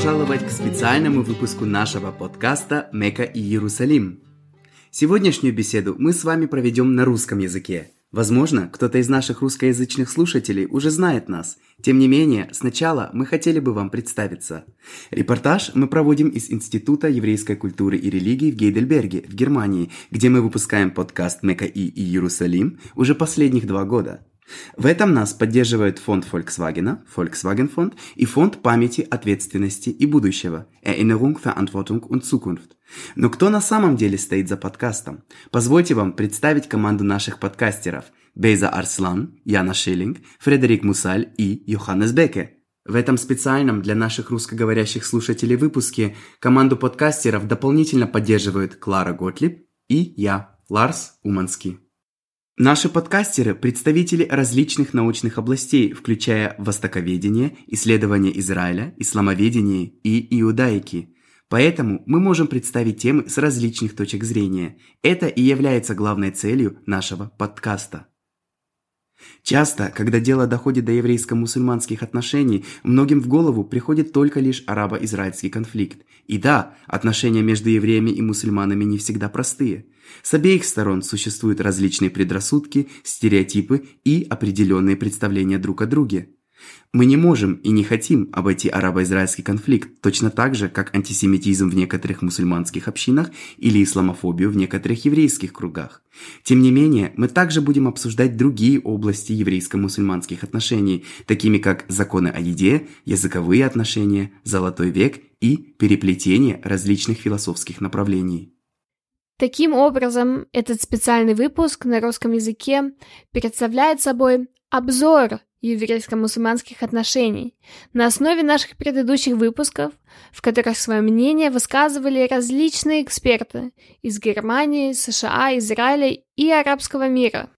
Пожаловать к специальному выпуску нашего подкаста «Мека и Иерусалим». Сегодняшнюю беседу мы с вами проведем на русском языке. Возможно, кто-то из наших русскоязычных слушателей уже знает нас. Тем не менее, сначала мы хотели бы вам представиться. Репортаж мы проводим из Института еврейской культуры и религии в Гейдельберге, в Германии, где мы выпускаем подкаст «Мека и Иерусалим» уже последних два года. В этом нас поддерживает фонд Volkswagen, Volkswagen Фонд и фонд памяти, ответственности и будущего, Erinnerung, Verantwortung und Zukunft. Но кто на самом деле стоит за подкастом? Позвольте вам представить команду наших подкастеров Бейза Арслан, Яна Шиллинг, Фредерик Мусаль и Йоханнес Беке. В этом специальном для наших русскоговорящих слушателей выпуске команду подкастеров дополнительно поддерживают Клара Готлиб и я, Ларс Уманский. Наши подкастеры – представители различных научных областей, включая востоковедение, исследование Израиля, исламоведение и иудаики. Поэтому мы можем представить темы с различных точек зрения. Это и является главной целью нашего подкаста. Часто, когда дело доходит до еврейско-мусульманских отношений, многим в голову приходит только лишь арабо-израильский конфликт. И да, отношения между евреями и мусульманами не всегда простые. С обеих сторон существуют различные предрассудки, стереотипы и определенные представления друг о друге. Мы не можем и не хотим обойти арабо-израильский конфликт точно так же, как антисемитизм в некоторых мусульманских общинах или исламофобию в некоторых еврейских кругах. Тем не менее, мы также будем обсуждать другие области еврейско-мусульманских отношений, такими как законы о еде, языковые отношения, золотой век и переплетение различных философских направлений. Таким образом, этот специальный выпуск на русском языке представляет собой обзор еврейско-мусульманских отношений на основе наших предыдущих выпусков, в которых свое мнение высказывали различные эксперты из Германии, США, Израиля и арабского мира.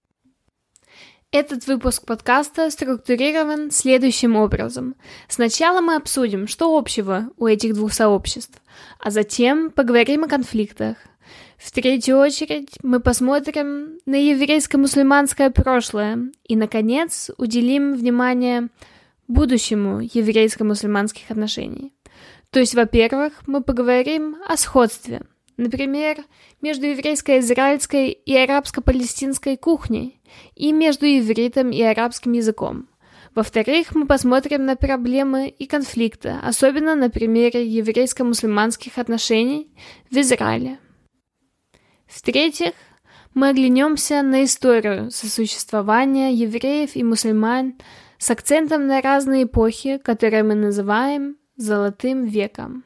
Этот выпуск подкаста структурирован следующим образом. Сначала мы обсудим, что общего у этих двух сообществ, а затем поговорим о конфликтах, в третью очередь мы посмотрим на еврейско-мусульманское прошлое и, наконец, уделим внимание будущему еврейско-мусульманских отношений. То есть, во-первых, мы поговорим о сходстве, например, между еврейско-израильской и арабско-палестинской кухней и между ивритом и арабским языком. Во-вторых, мы посмотрим на проблемы и конфликты, особенно на примере еврейско-мусульманских отношений в Израиле. В-третьих, мы оглянемся на историю сосуществования евреев и мусульман с акцентом на разные эпохи, которые мы называем «золотым веком».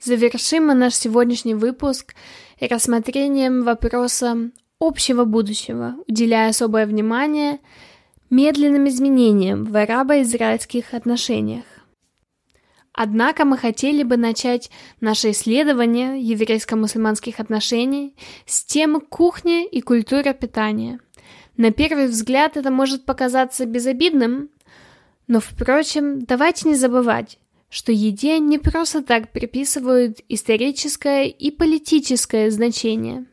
Завершим мы наш сегодняшний выпуск рассмотрением вопроса общего будущего, уделяя особое внимание медленным изменениям в арабо-израильских отношениях. Однако мы хотели бы начать наше исследование еврейско-мусульманских отношений с темы кухни и культура питания. На первый взгляд это может показаться безобидным, но, впрочем, давайте не забывать, что еде не просто так приписывают историческое и политическое значение.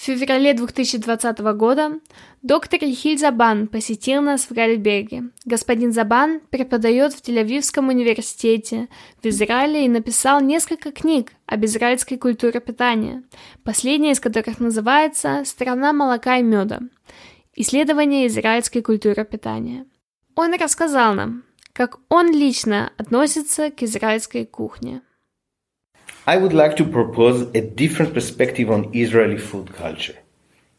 В феврале 2020 года доктор Ехиль Забан посетил нас в Гальберге. Господин Забан преподает в Тель-Авивском университете в Израиле и написал несколько книг об израильской культуре питания, последняя из которых называется «Страна молока и меда. Исследование израильской культуры питания». Он рассказал нам, как он лично относится к израильской кухне. I would like to propose a different perspective on Israeli food culture.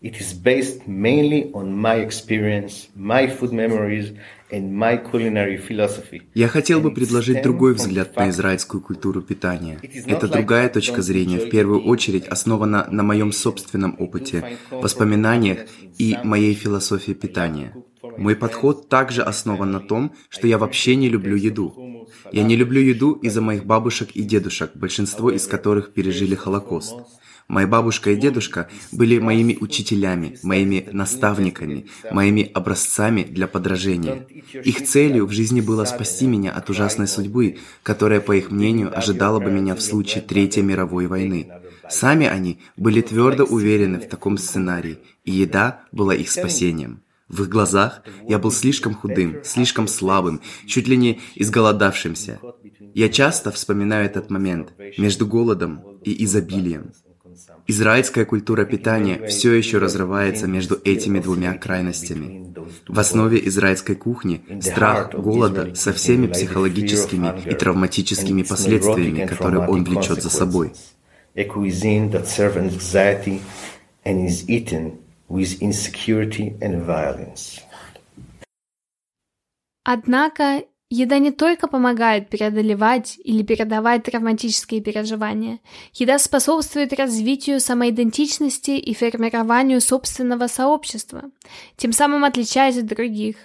It is based mainly on my experience, my food memories and my culinary philosophy. Я хотел бы предложить другой взгляд на израильскую культуру питания. Эта другая точка зрения в первую очередь основана на моем собственном опыте, воспоминаниях и моей философии питания. Мой подход также основан на том, что я вообще не люблю еду. Я не люблю еду из-за моих бабушек и дедушек, большинство из которых пережили Холокост. Моя бабушка и дедушка были моими учителями, моими наставниками, моими образцами для подражения. Их целью в жизни было спасти меня от ужасной судьбы, которая, по их мнению, ожидала бы меня в случае Третьей мировой войны. Сами они были твердо уверены в таком сценарии, и еда была их спасением. В их глазах я был слишком худым, слишком слабым, чуть ли не изголодавшимся. Я часто вспоминаю этот момент между голодом и изобилием. Израильская культура питания все еще разрывается между этими двумя крайностями. В основе израильской кухни страх голода со всеми психологическими и травматическими последствиями, которые он влечет за собой. Однако Еда не только помогает преодолевать или передавать травматические переживания, еда способствует развитию самоидентичности и формированию собственного сообщества, тем самым отличаясь от других.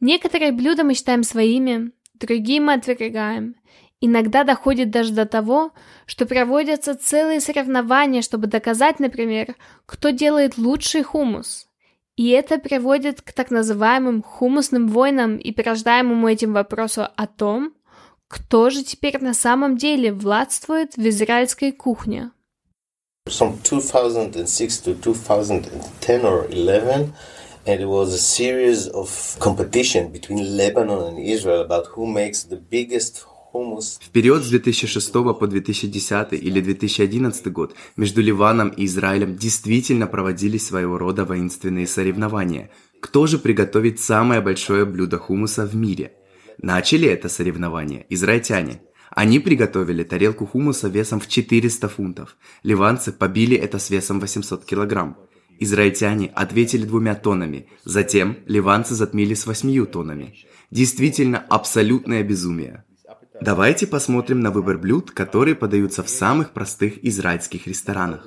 Некоторые блюда мы считаем своими, другие мы отвергаем. Иногда доходит даже до того, что проводятся целые соревнования, чтобы доказать, например, кто делает лучший хумус – и это приводит к так называемым хумусным войнам и порождаемому этим вопросу о том, кто же теперь на самом деле властвует в израильской кухне. From 2006 to 2010 or 11, and it was a series of competition between Lebanon and Israel about who makes the biggest в период с 2006 по 2010 или 2011 год между Ливаном и Израилем действительно проводились своего рода воинственные соревнования. Кто же приготовит самое большое блюдо хумуса в мире? Начали это соревнование израильтяне. Они приготовили тарелку хумуса весом в 400 фунтов. Ливанцы побили это с весом 800 килограмм. Израильтяне ответили двумя тоннами, затем ливанцы затмили с восьмию тоннами. Действительно абсолютное безумие. Давайте посмотрим на выбор блюд, которые подаются в самых простых израильских ресторанах.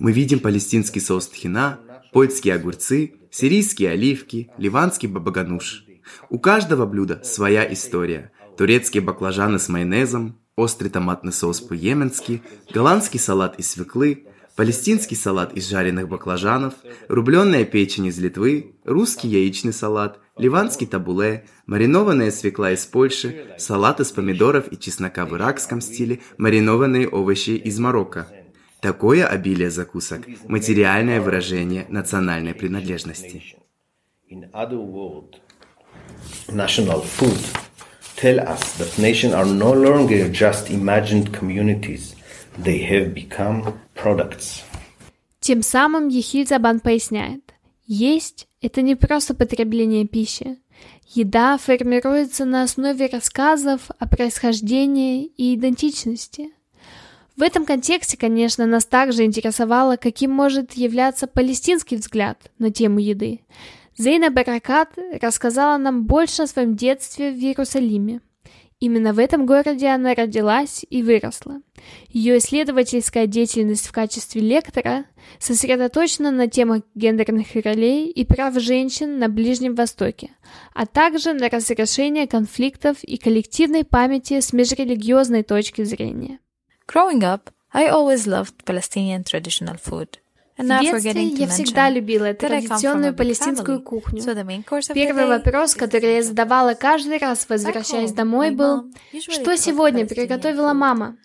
Мы видим палестинский соус тхина, польские огурцы, сирийские оливки, ливанский бабагануш. У каждого блюда своя история. Турецкие баклажаны с майонезом, острый томатный соус по-йеменски, голландский салат из свеклы, палестинский салат из жареных баклажанов, рубленная печень из Литвы, русский яичный салат – ливанский табуле, маринованная свекла из Польши, салат из помидоров и чеснока в иракском стиле, маринованные овощи из Марокко. Такое обилие закусок – материальное выражение национальной принадлежности. National food tell us that nations are no longer just imagined communities. They have become products. Тем самым Ехильзабан поясняет, есть это не просто потребление пищи. Еда формируется на основе рассказов о происхождении и идентичности. В этом контексте, конечно, нас также интересовало, каким может являться палестинский взгляд на тему еды. Зейна Баракат рассказала нам больше о своем детстве в Иерусалиме. Именно в этом городе она родилась и выросла. Ее исследовательская деятельность в качестве лектора сосредоточена на темах гендерных ролей и прав женщин на Ближнем Востоке, а также на разрешении конфликтов и коллективной памяти с межрелигиозной точки зрения. Growing up, I always loved Palestinian traditional food. В детстве я всегда любила традиционную палестинскую кухню. Первый вопрос, который я задавала каждый раз, возвращаясь домой, был, что сегодня приготовила мама?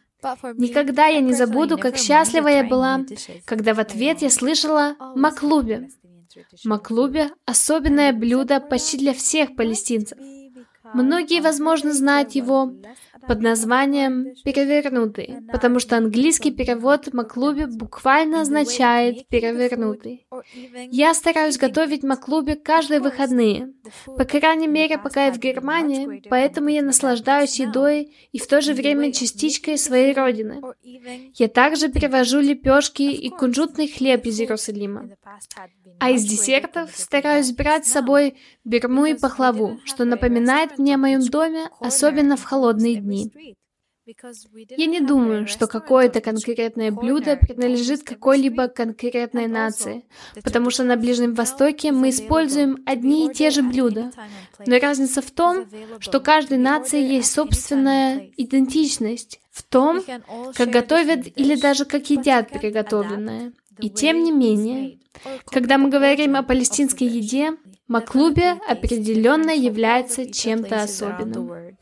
Никогда я не забуду, как счастлива я была, когда в ответ я слышала «маклуби». Маклуби – особенное блюдо почти для всех палестинцев. Многие, возможно, знают его под названием «перевернутый», потому что английский перевод маклуби буквально означает «перевернутый». Я стараюсь готовить маклуби каждые выходные, по крайней мере, пока я в Германии, поэтому я наслаждаюсь едой и в то же время частичкой своей родины. Я также привожу лепешки и кунжутный хлеб из Иерусалима. А из десертов стараюсь брать с собой берму и пахлаву, что напоминает мне о моем доме, особенно в холодные дни. Я не думаю, что какое-то конкретное блюдо принадлежит какой-либо конкретной нации, потому что на Ближнем Востоке мы используем одни и те же блюда. Но разница в том, что каждой нации есть собственная идентичность в том, как готовят или даже как едят приготовленное. И тем не менее, когда мы говорим о палестинской еде, маклубе определенно является чем-то особенным.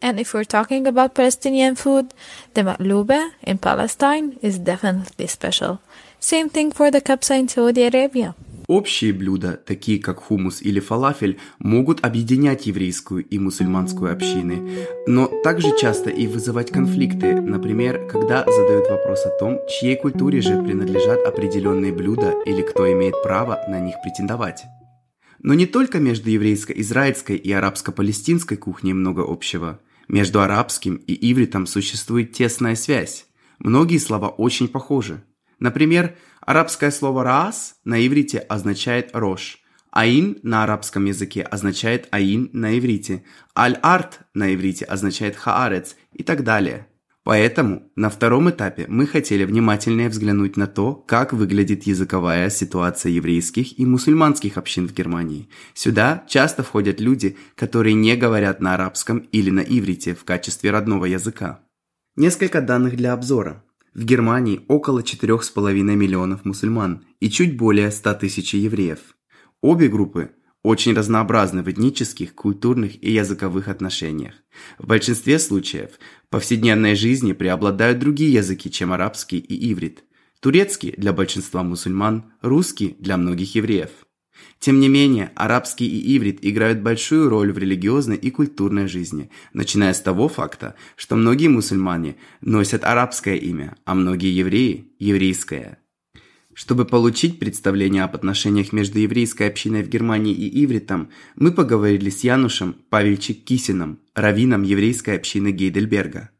And if we're talking about Palestinian food, the maklube in Palestine is definitely special. Same thing for the kapsa in Saudi Arabia. Общие блюда, такие как хумус или фалафель, могут объединять еврейскую и мусульманскую общины, но также часто и вызывать конфликты, например, когда задают вопрос о том, чьей культуре же принадлежат определенные блюда или кто имеет право на них претендовать. Но не только между еврейско-израильской и арабско-палестинской кухней много общего. Между арабским и ивритом существует тесная связь. Многие слова очень похожи. Например, Арабское слово «раас» на иврите означает «рожь», «аин» на арабском языке означает «аин» на иврите, «аль-арт» на иврите означает «хаарец» и так далее. Поэтому на втором этапе мы хотели внимательнее взглянуть на то, как выглядит языковая ситуация еврейских и мусульманских общин в Германии. Сюда часто входят люди, которые не говорят на арабском или на иврите в качестве родного языка. Несколько данных для обзора. В Германии около 4,5 миллионов мусульман и чуть более 100 тысяч евреев. Обе группы очень разнообразны в этнических, культурных и языковых отношениях. В большинстве случаев в повседневной жизни преобладают другие языки, чем арабский и иврит. Турецкий для большинства мусульман, русский для многих евреев. Тем не менее, арабский и иврит играют большую роль в религиозной и культурной жизни, начиная с того факта, что многие мусульмане носят арабское имя, а многие евреи – еврейское. Чтобы получить представление об отношениях между еврейской общиной в Германии и ивритом, мы поговорили с Янушем Павельчик Кисином, раввином еврейской общины Гейдельберга.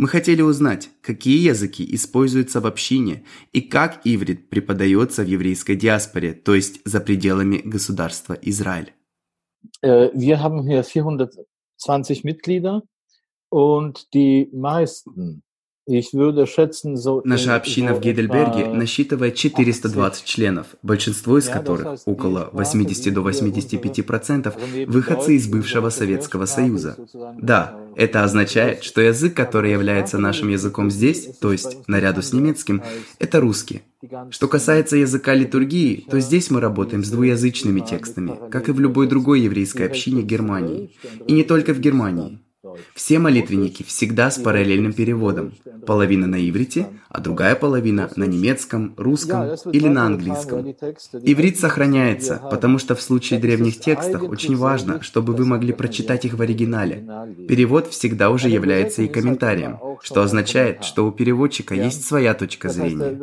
Мы хотели узнать, какие языки используются в общине и как иврит преподается в еврейской диаспоре, то есть за пределами государства Израиль. Wir haben hier 420 Mitglieder und die meisten Наша община в Гейдельберге насчитывает 420 членов, большинство из которых, около 80 до 85%, выходцы из бывшего Советского Союза. Да, это означает, что язык, который является нашим языком здесь, то есть наряду с немецким, это русский. Что касается языка литургии, то здесь мы работаем с двуязычными текстами, как и в любой другой еврейской общине Германии. И не только в Германии. Все молитвенники всегда с параллельным переводом. Половина на иврите, а другая половина на немецком, русском или на английском. Иврит сохраняется, потому что в случае древних текстов очень важно, чтобы вы могли прочитать их в оригинале. Перевод всегда уже является и комментарием, что означает, что у переводчика есть своя точка зрения.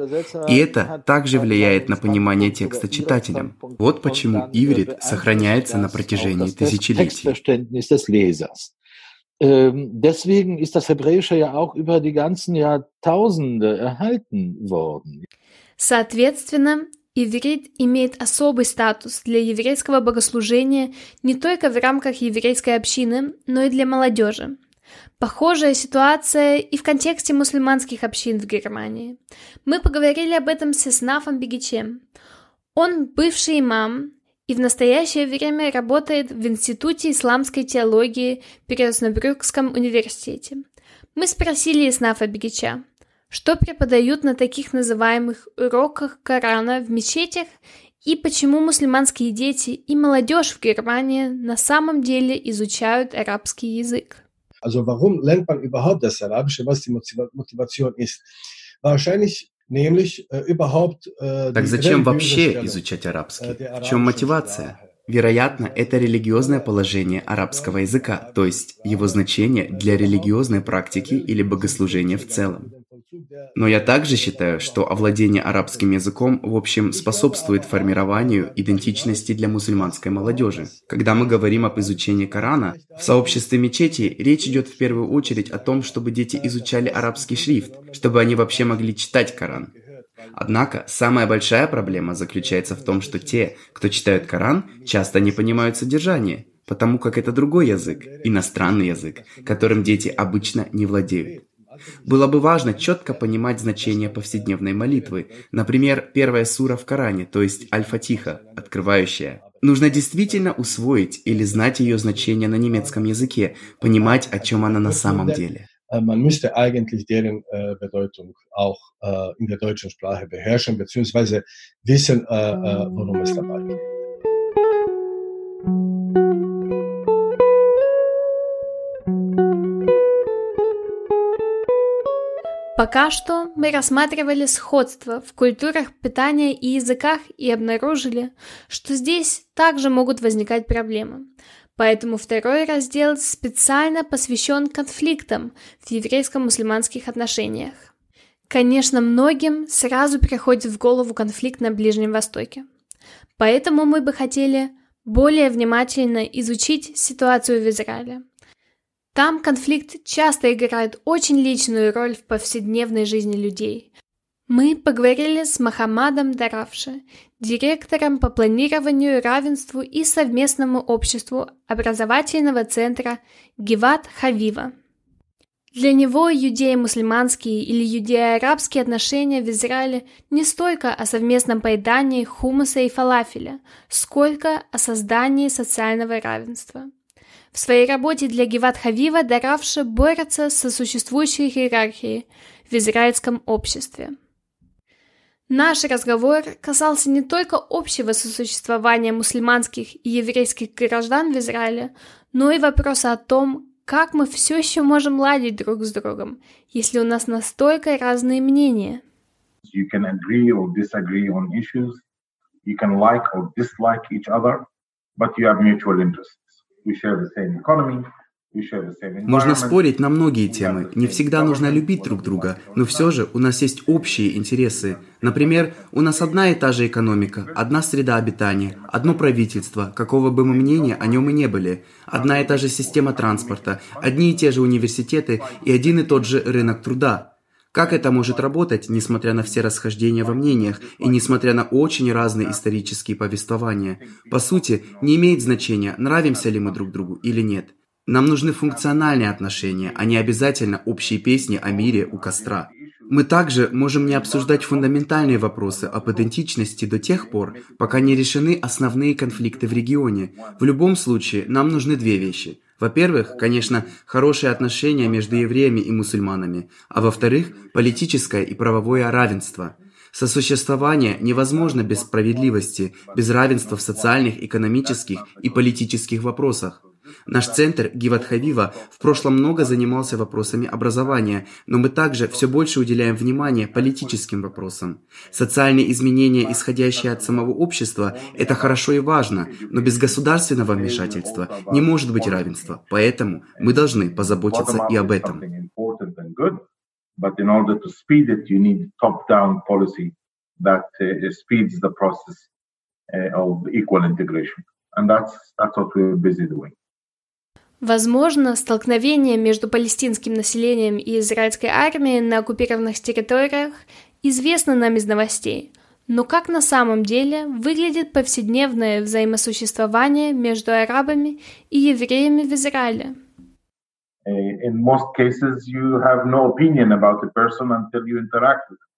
И это также влияет на понимание текста читателям. Вот почему иврит сохраняется на протяжении тысячелетий. Deswegen ist das Hebräische ja auch über die ganzen Jahrtausende erhalten worden. Соответственно, иврит имеет особый статус для еврейского богослужения не только в рамках еврейской общины, но и для молодежи. Похожая ситуация и в контексте мусульманских общин в Германии. Мы поговорили об этом с Иснафом Бегичем. Он бывший имам, и в настоящее время работает в Институте исламской теологии при Оснабрюкском университете. Мы спросили Иснафа Бегича, что преподают на таких называемых уроках Корана в мечетях и почему мусульманские дети и молодежь в Германии на самом деле изучают арабский язык. Also warum lernt man überhaupt das Arabische, was die Motivation ist? Wahrscheinlich так зачем вообще изучать арабский? В чем мотивация? Вероятно, это религиозное положение арабского языка, то есть его значение для религиозной практики или богослужения в целом. Но я также считаю, что овладение арабским языком, в общем, способствует формированию идентичности для мусульманской молодежи. Когда мы говорим об изучении Корана, в сообществе мечети речь идет в первую очередь о том, чтобы дети изучали арабский шрифт, чтобы они вообще могли читать Коран. Однако, самая большая проблема заключается в том, что те, кто читают Коран, часто не понимают содержание, потому как это другой язык, иностранный язык, которым дети обычно не владеют. Было бы важно четко понимать значение повседневной молитвы, например, первая сура в Коране, то есть Аль-Фатиха, открывающая. Нужно действительно усвоить или знать ее значение на немецком языке, понимать, о чем она на самом деле. Man müsste eigentlich deren äh, Bedeutung auch äh, in der deutschen Sprache beherrschen, beziehungsweise wissen, äh, worum es dabei geht. Пока что мы рассматривали сходство в культурах питания и языках и обнаружили, что здесь также могут возникать проблемы. Поэтому второй раздел специально посвящен конфликтам в еврейско-мусульманских отношениях. Конечно, многим сразу приходит в голову конфликт на Ближнем Востоке. Поэтому мы бы хотели более внимательно изучить ситуацию в Израиле. Там конфликт часто играет очень личную роль в повседневной жизни людей. Мы поговорили с Махамадом Даравши, директором по планированию, равенству и совместному обществу образовательного центра Гиват Хавива. Для него иудеи-мусульманские или иудеи-арабские отношения в Израиле не столько о совместном поедании хумуса и фалафеля, сколько о создании социального равенства. В своей работе для Геват Хавива Даравша борется со существующей иерархией в израильском обществе. Наш разговор касался не только общего сосуществования мусульманских и еврейских граждан в Израиле, но и вопроса о том, как мы все еще можем ладить друг с другом, если у нас настолько разные мнения? You can agree or disagree on issues. You can like or dislike each other, but you have mutual interests. Можно спорить на многие темы. Не всегда нужно любить друг друга, но все же у нас есть общие интересы. Например, у нас одна и та же экономика, одна среда обитания, одно правительство, какого бы мы мнения о нем и не были, одна и та же система транспорта, одни и те же университеты и один и тот же рынок труда. Как это может работать, несмотря на все расхождения во мнениях и несмотря на очень разные исторические повествования? По сути, не имеет значения, нравимся ли мы друг другу или нет. Нам нужны функциональные отношения, а не обязательно общие песни о мире у костра. Мы также можем не обсуждать фундаментальные вопросы об идентичности до тех пор, пока не решены основные конфликты в регионе. В любом случае, нам нужны две вещи. Во-первых, конечно, хорошие отношения между евреями и мусульманами, а во-вторых, политическое и правовое равенство. Сосуществование невозможно без справедливости, без равенства в социальных, экономических и политических вопросах. Наш центр Гиват Хавива в прошлом много занимался вопросами образования, но мы также все больше уделяем внимание политическим вопросам. Социальные изменения, исходящие от самого общества, это хорошо и важно, но без государственного вмешательства не может быть равенства, поэтому мы должны позаботиться и об этом. But in order to speed it, you need top-down policy that uh, speeds the process uh, of equal integration. And that's, that's what we're busy doing. Возможно, столкновение между палестинским населением и израильской армией на оккупированных территориях известно нам из новостей. Но как на самом деле выглядит повседневное взаимосуществование между арабами и евреями в Израиле? In most cases, you have no opinion about a person until you interact with them.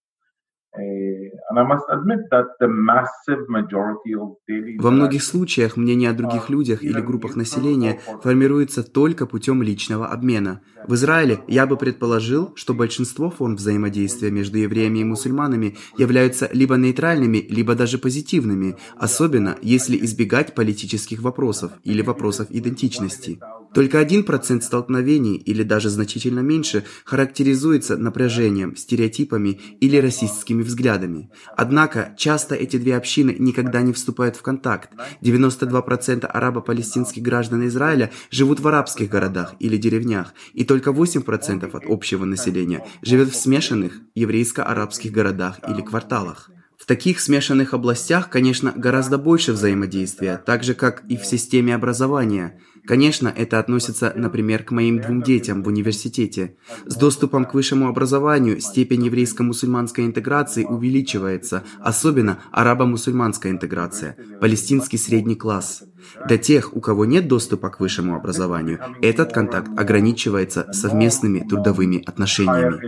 Во многих случаях мнение о других людях или группах населения формируется только путем личного обмена. В Израиле я бы предположил, что большинство форм взаимодействия между евреями и мусульманами являются либо нейтральными, либо даже позитивными, особенно если избегать политических вопросов или вопросов идентичности. Только один процент столкновений, или даже значительно меньше, характеризуется напряжением, стереотипами или расистскими взглядами. Однако, часто эти две общины никогда не вступают в контакт. 92% арабо-палестинских граждан Израиля живут в арабских городах или деревнях, и только 8% от общего населения живет в смешанных еврейско-арабских городах или кварталах. В таких смешанных областях, конечно, гораздо больше взаимодействия, так же, как и в системе образования. Конечно, это относится, например, к моим двум детям в университете. С доступом к высшему образованию степень еврейско-мусульманской интеграции увеличивается, особенно арабо-мусульманская интеграция, палестинский средний класс. Для тех, у кого нет доступа к высшему образованию, этот контакт ограничивается совместными трудовыми отношениями.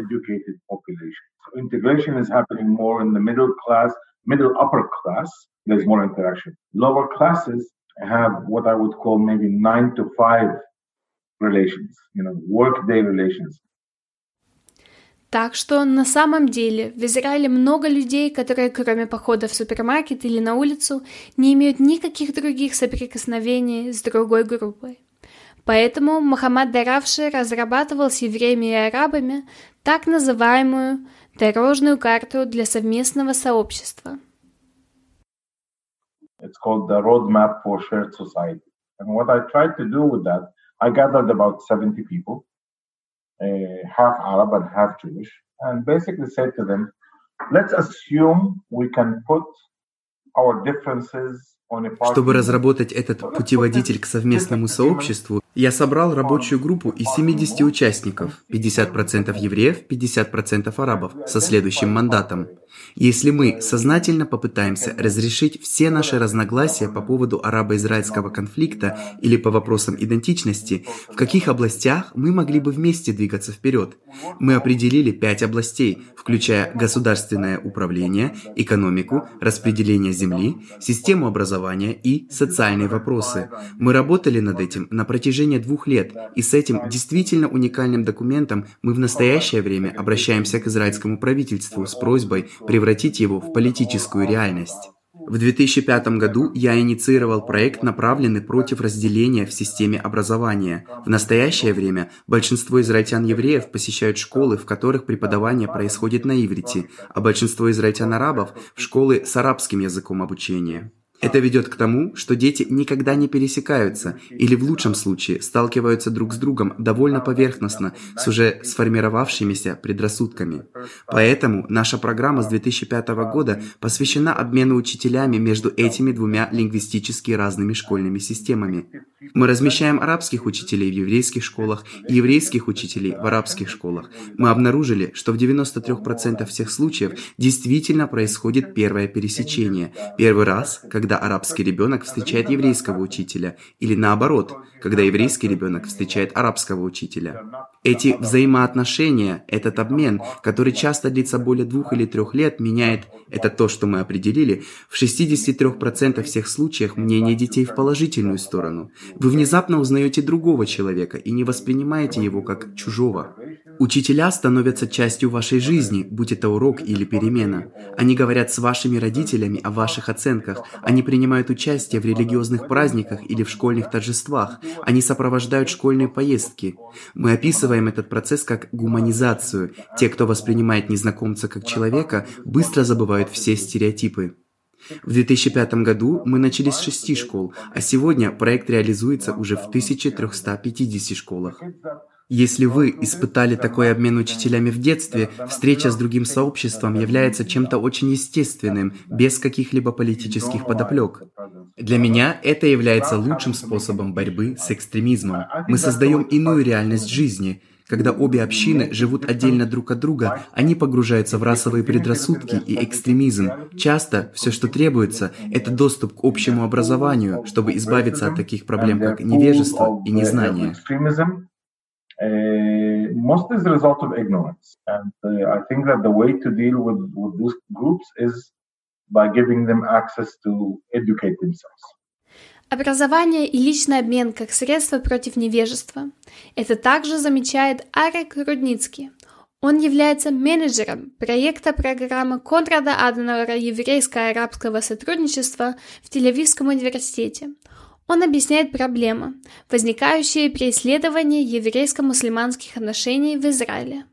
middle upper class. There's more interaction. Lower classes have what I would call maybe nine to five relations, you know, workday relations. Так что на самом деле в Израиле много людей, которые кроме похода в супермаркет или на улицу не имеют никаких других соприкосновений с другой группой. Поэтому Мухаммад Даравши разрабатывал с евреями и арабами так называемую дорожную карту для совместного сообщества. It's called the Roadmap for Shared Society. And what I tried to do with that, I gathered about 70 people, uh, half Arab and half Jewish, and basically said to them, let's assume we can put our differences Чтобы разработать этот путеводитель к совместному сообществу, я собрал рабочую группу из 70 участников, 50% евреев, 50% арабов, со следующим мандатом. Если мы сознательно попытаемся разрешить все наши разногласия по поводу арабо-израильского конфликта или по вопросам идентичности, в каких областях мы могли бы вместе двигаться вперед? Мы определили пять областей, включая государственное управление, экономику, распределение земли, систему образования и социальные вопросы. Мы работали над этим на протяжении двух лет, и с этим действительно уникальным документом мы в настоящее время обращаемся к израильскому правительству с просьбой превратить его в политическую реальность. В 2005 году я инициировал проект, направленный против разделения в системе образования. В настоящее время большинство израильтян-евреев посещают школы, в которых преподавание происходит на иврите, а большинство израильтян-арабов – в школы с арабским языком обучения. Это ведет к тому, что дети никогда не пересекаются или в лучшем случае сталкиваются друг с другом довольно поверхностно с уже сформировавшимися предрассудками. Поэтому наша программа с 2005 года посвящена обмену учителями между этими двумя лингвистически разными школьными системами. Мы размещаем арабских учителей в еврейских школах и еврейских учителей в арабских школах. Мы обнаружили, что в 93% всех случаев действительно происходит первое пересечение. Первый раз, когда когда арабский ребенок встречает еврейского учителя, или наоборот, когда еврейский ребенок встречает арабского учителя. Эти взаимоотношения, этот обмен, который часто длится более двух или трех лет, меняет, это то, что мы определили, в 63% всех случаях мнение детей в положительную сторону. Вы внезапно узнаете другого человека и не воспринимаете его как чужого. Учителя становятся частью вашей жизни, будь это урок или перемена. Они говорят с вашими родителями о ваших оценках, они принимают участие в религиозных праздниках или в школьных торжествах, они сопровождают школьные поездки. Мы описываем этот процесс как гуманизацию. Те, кто воспринимает незнакомца как человека, быстро забывают все стереотипы. В 2005 году мы начали с шести школ, а сегодня проект реализуется уже в 1350 школах. Если вы испытали такой обмен учителями в детстве, встреча с другим сообществом является чем-то очень естественным, без каких-либо политических подоплек. Для меня это является лучшим способом борьбы с экстремизмом. Мы создаем иную реальность жизни. Когда обе общины живут отдельно друг от друга, они погружаются в расовые предрассудки и экстремизм. Часто все, что требуется, это доступ к общему образованию, чтобы избавиться от таких проблем, как невежество и незнание. Uh, mostly as a result of ignorance. And uh, I think that the way to deal with, with those groups is by giving them access to educate themselves. Образование и личный обмен как средство против невежества. Это также замечает Арик Рудницкий. Он является менеджером проекта программы Конрада Аденауэра еврейско-арабского сотрудничества в Тель-Авивском университете. Он объясняет проблемы, возникающие при исследовании еврейско-мусульманских отношений в Израиле.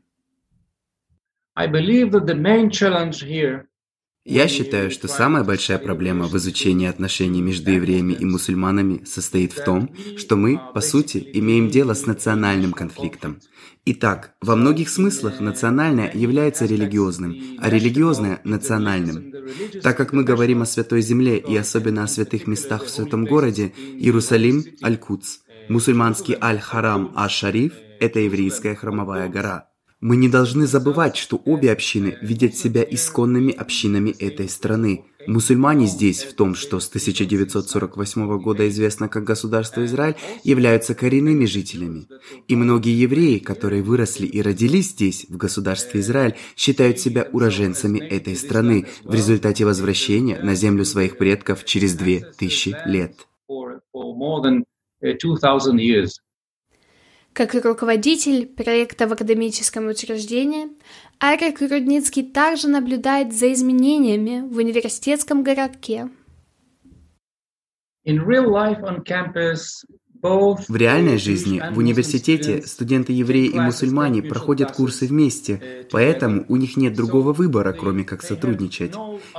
Я считаю, что самая большая проблема в изучении отношений между евреями и мусульманами состоит в том, что мы, по сути, имеем дело с национальным конфликтом. Итак, во многих смыслах национальное является религиозным, а религиозное – национальным. Так как мы говорим о Святой Земле и особенно о святых местах в Святом Городе, Иерусалим – Аль-Кудс, мусульманский Аль-Харам Аш-Шариф – это еврейская храмовая гора. Мы не должны забывать, что обе общины видят себя исконными общинами этой страны – Мусульмане здесь, в том, что с 1948 года известно как государство Израиль, являются коренными жителями. И многие евреи, которые выросли и родились здесь, в государстве Израиль, считают себя уроженцами этой страны в результате возвращения на землю своих предков через две тысячи лет. Как и руководитель проекта в академическом учреждении, Арик Рудницкий также наблюдает за изменениями в университетском городке. In real life on campus, В реальной жизни, в университете, студенты-евреи и мусульмане проходят курсы вместе, поэтому у них нет другого выбора, кроме как сотрудничать.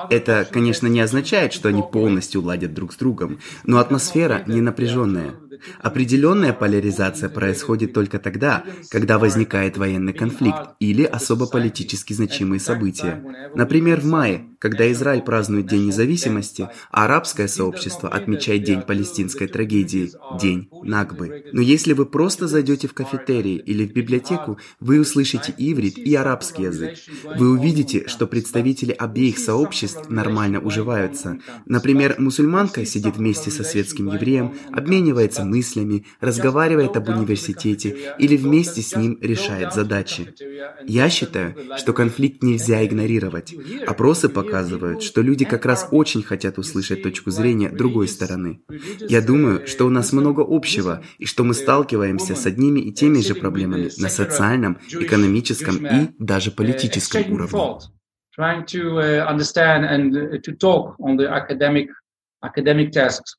Это, конечно, не означает, что они полностью ладят друг с другом, но атмосфера не напряженная. Определенная поляризация происходит только тогда, когда возникает военный конфликт или особо политически значимые события. Например, в мае, когда Израиль празднует День независимости, а арабское сообщество отмечает День палестинской трагедии, День Нагбы. Но если вы просто зайдете в кафетерий или в библиотеку, вы услышите иврит и арабский язык. Вы увидите, что представители обеих сообществ нормально уживаются. Например, мусульманка сидит вместе со светским евреем, обменивается мыслями, разговаривает об университете или вместе с ним решает задачи. Я считаю, что конфликт нельзя игнорировать. Опросы показывают, что люди как раз очень хотят услышать точку зрения другой стороны. Я думаю, что у нас много общего и что мы сталкиваемся с одними и теми же проблемами на социальном, экономическом и даже политическом уровне. Trying to uh, understand and uh, to talk on the academic academic tasks.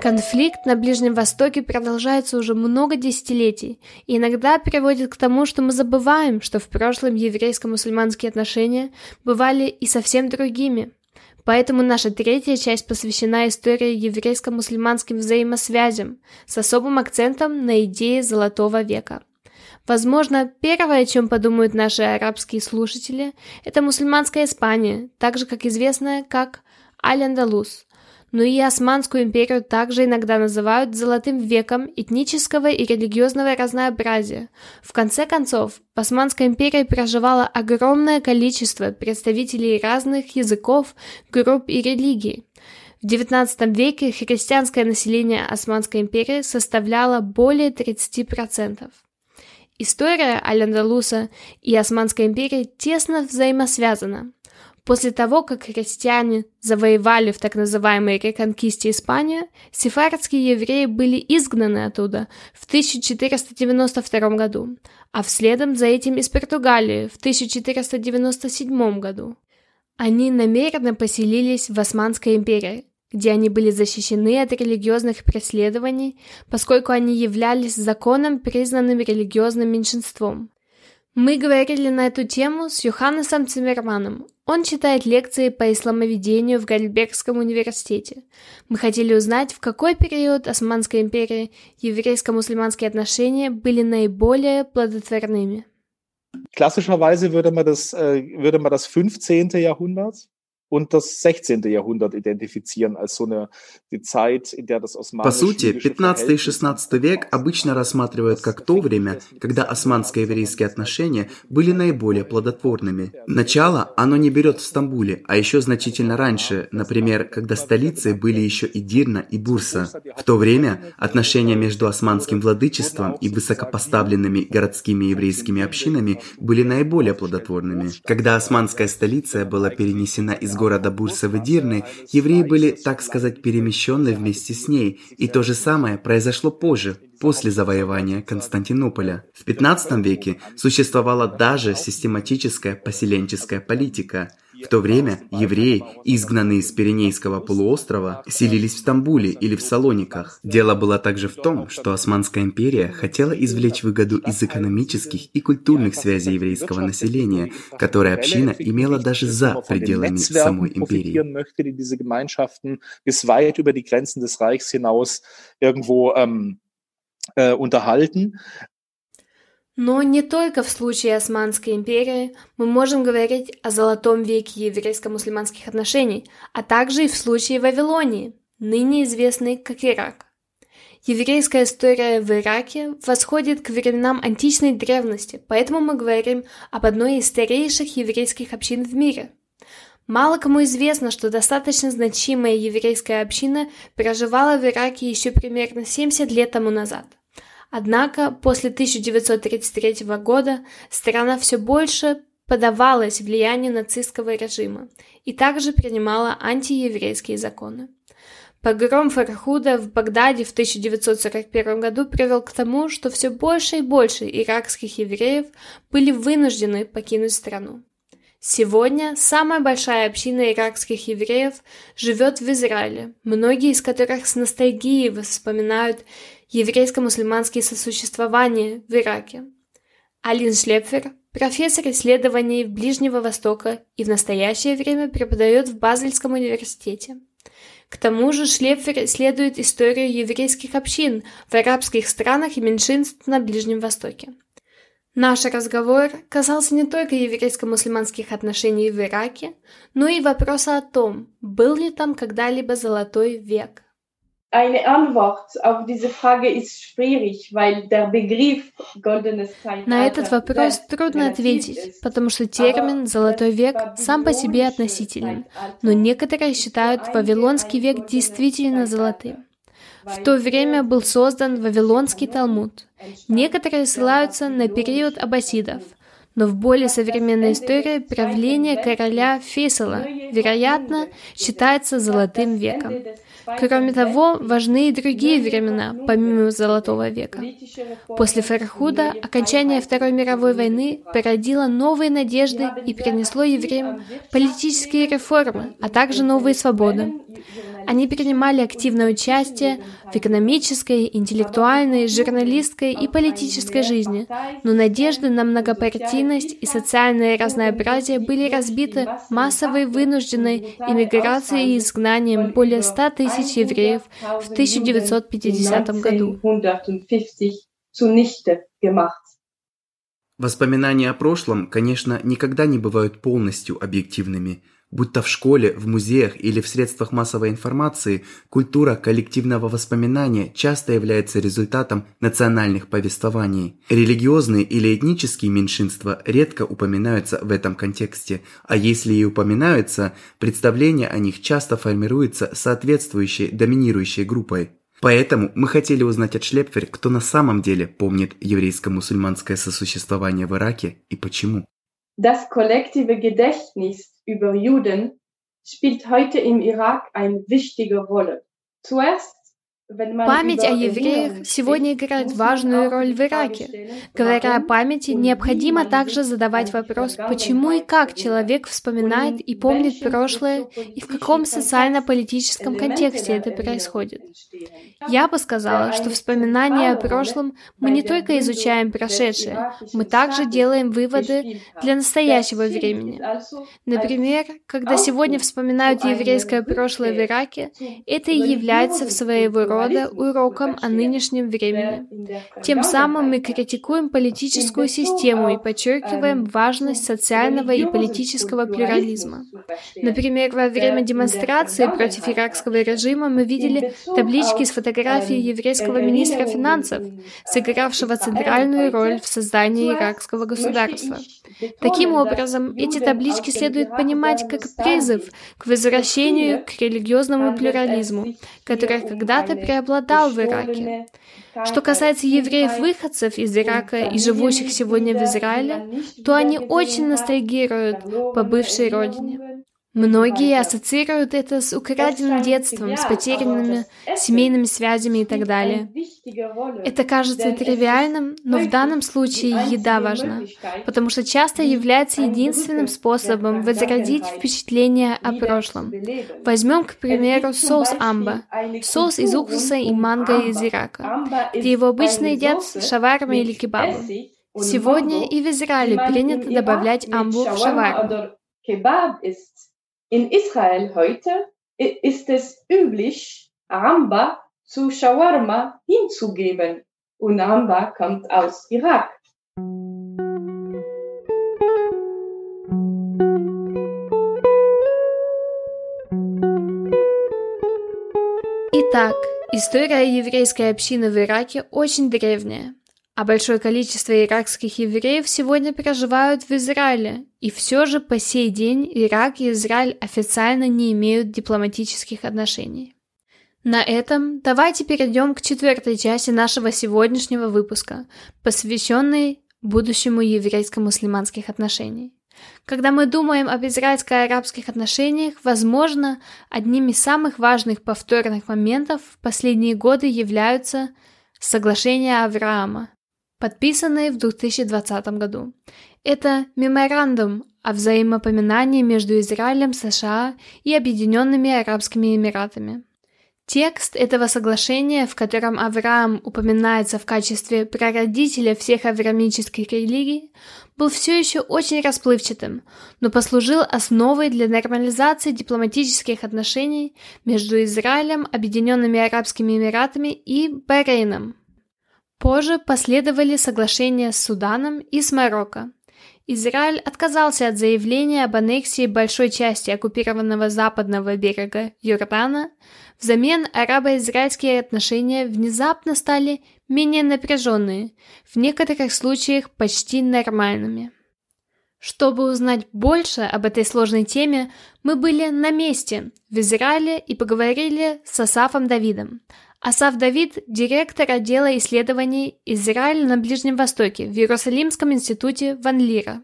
Конфликт на Ближнем Востоке продолжается уже много десятилетий и иногда приводит к тому, что мы забываем, что в прошлом еврейско-мусульманские отношения бывали и совсем другими. Поэтому наша третья часть посвящена истории еврейско-мусульманским взаимосвязям с особым акцентом на идеи Золотого века. Возможно, первое, о чем подумают наши арабские слушатели, это мусульманская Испания, так же как известная как Аль-Андалус – но и Османскую империю также иногда называют «золотым веком этнического и религиозного разнообразия». В конце концов, в Османской империи проживало огромное количество представителей разных языков, групп и религий. В XIX веке христианское население Османской империи составляло более 30%. История Аль-Андалуса и Османской империи тесно взаимосвязана – После того, как христиане завоевали в так называемой реконкисте Испанию, сефардские евреи были изгнаны оттуда в 1492 году, а вследом за этим из Португалии в 1497 году. Они намеренно поселились в Османской империи, где они были защищены от религиозных преследований, поскольку они являлись законом признанным религиозным меньшинством. Мы говорили на эту тему с Йоханнесом Циммерманом, он читает лекции по исламоведению в Гальбергском университете. Мы хотели узнать, в какой период Османской империи еврейско-мусульманские отношения были наиболее плодотворными. Klassischerweise würde man das, äh, würde man das 15. Jahrhundert und das 16. Jahrhundert identifizieren als so eine die Zeit, in der das По сути, 15 и 16 век обычно рассматривают как то время, когда османско-еврейские отношения были наиболее плодотворными. Начало оно не берет в Стамбуле, а еще значительно раньше, например, когда столицей были еще и Дирна, и Бурса. В то время отношения между османским владычеством и высокопоставленными городскими еврейскими общинами были наиболее плодотворными. Когда османская столица была перенесена из города Бурса в Эдирны, евреи были, так сказать, перемещены вместе с ней, и то же самое произошло позже, после завоевания Константинополя. В 15 веке существовала даже систематическая поселенческая политика – в то время евреи, изгнанные с Пиренейского полуострова, селились в Стамбуле или в Салониках. Дело было также в том, что Османская империя хотела извлечь выгоду из экономических и культурных связей еврейского населения, которые община имела даже за пределами самой империи. Äh, unterhalten. Но не только в случае Османской империи мы можем говорить о золотом веке еврейско-мусульманских отношений, а также и в случае Вавилонии, ныне известной как Ирак. Еврейская история в Ираке восходит к временам античной древности, поэтому мы говорим об одной из старейших еврейских общин в мире. Мало кому известно, что достаточно значимая еврейская община проживала в Ираке еще примерно 70 лет тому назад. Однако после 1933 года страна все больше подавалась влиянию нацистского режима и также принимала антиеврейские законы. Погром Фархуда в Багдаде в 1941 году привел к тому, что все больше и больше иракских евреев были вынуждены покинуть страну. Сегодня самая большая община иракских евреев живет в Израиле, многие из которых с ностальгией вспоминают еврейско-мусульманские сосуществования в Ираке. Алин Шлепфер, профессор исследований Ближнего Востока и в настоящее время преподает в Базельском университете. К тому же Шлепфер исследует историю еврейских общин в арабских странах и меньшинств на Ближнем Востоке. Наш разговор касался не только еврейско-мусульманских отношений в Ираке, но и вопроса о том, был ли там когда-либо золотой век. Eine Antwort auf diese Frage ist schwierig, weil der Begriff goldenes На этот вопрос трудно ответить, потому что термин «золотой век» сам по себе относителен, но некоторые считают Вавилонский век действительно золотым. В то время был создан Вавилонский Талмуд. Некоторые ссылаются на период аббасидов, но в более современной истории правление короля Фейсала, вероятно, считается золотым веком. Кроме того, важны и другие времена, помимо Золотого века. После Фархуда окончание Второй мировой войны породило новые надежды и принесло евреям политические реформы, а также новые свободы. Они принимали активное участие в экономической, интеллектуальной, журналистской и политической жизни, но надежды на многопартийность и социальное разнообразие были разбиты массовой вынужденной иммиграцией и изгнанием более 100 тысяч евреев в 1950 году. Воспоминания о прошлом, конечно, никогда не бывают полностью объективными – Будь то в школе, в музеях или в средствах массовой информации, культура коллективного воспоминания часто является результатом национальных повествований. Религиозные или этнические меньшинства редко упоминаются в этом контексте, а если и упоминаются, представление о них часто формируется соответствующей доминирующей группой. Поэтому мы хотели узнать от Шлепфер, кто на самом деле помнит еврейско-мусульманское сосуществование в Ираке и почему. Das kollektive Gedächtnis über Juden spielt heute im Irak eine wichtige Rolle. Zuerst Память о евреях сегодня играет важную роль в Ираке. Говоря о памяти, необходимо также задавать вопрос, почему и как человек вспоминает и помнит прошлое, и в каком социально-политическом контексте это происходит. Я бы сказала, что вспоминание о прошлом мы не только изучаем прошедшее, мы также делаем выводы для настоящего времени. Например, когда сегодня вспоминают еврейское прошлое в Ираке, это и является в своего рода рода уроком о нынешнем времени. Тем самым мы критикуем политическую систему и подчеркиваем важность социального и политического плюрализма. Например, во время демонстрации против иракского режима мы видели таблички с фотографией еврейского министра финансов, сыгравшего центральную роль в создании иракского государства. Таким образом, эти таблички следует понимать как призыв к возвращению к религиозному плюрализму, который когда-то преобладал в Ираке. Что касается евреев-выходцев из Ирака и живущих сегодня в Израиле, то они очень ностальгируют по бывшей родине. Многие ассоциируют это с украденным детством, с потерянными семейными связями и так далее. Это кажется тривиальным, но в данном случае еда важна, потому что часто является единственным способом возродить впечатление о прошлом. Возьмем, к примеру, соус амба, соус из уксуса и манго из Ирака, где его обычно едят с шавармой или кебабом. Сегодня и в Израиле принято добавлять амбу в шаварму. In Israel heute ist es üblich, Ramba zu Shawarma hinzugeben. Und Ramba kommt aus Irak. Итак, история еврейской общины в Ираке очень древняя А большое количество иракских евреев сегодня проживают в Израиле, и все же по сей день Ирак и Израиль официально не имеют дипломатических отношений. На этом давайте перейдем к четвертой части нашего сегодняшнего выпуска, посвященной будущему еврейско-мусульманских отношений. Когда мы думаем об израильско-арабских отношениях, возможно, одним из самых важных повторных моментов в последние годы являются соглашения Авраама, подписанные в 2020 году. Это меморандум о взаимопоминании между Израилем, США и Объединенными Арабскими Эмиратами. Текст этого соглашения, в котором Авраам упоминается в качестве прародителя всех авраамических религий, был все еще очень расплывчатым, но послужил основой для нормализации дипломатических отношений между Израилем, Объединенными Арабскими Эмиратами и Бахрейном. Позже последовали соглашения с Суданом и с Марокко. Израиль отказался от заявления об аннексии большой части оккупированного западного берега Йордана, взамен арабо-израильские отношения внезапно стали менее напряженные, в некоторых случаях почти нормальными. Чтобы узнать больше об этой сложной теме, мы были на месте, в Израиле, и поговорили с Асафом Давидом. Асаф Давид – директор отдела исследований Израиля на Ближнем Востоке в Иерусалимском институте Ван Лира.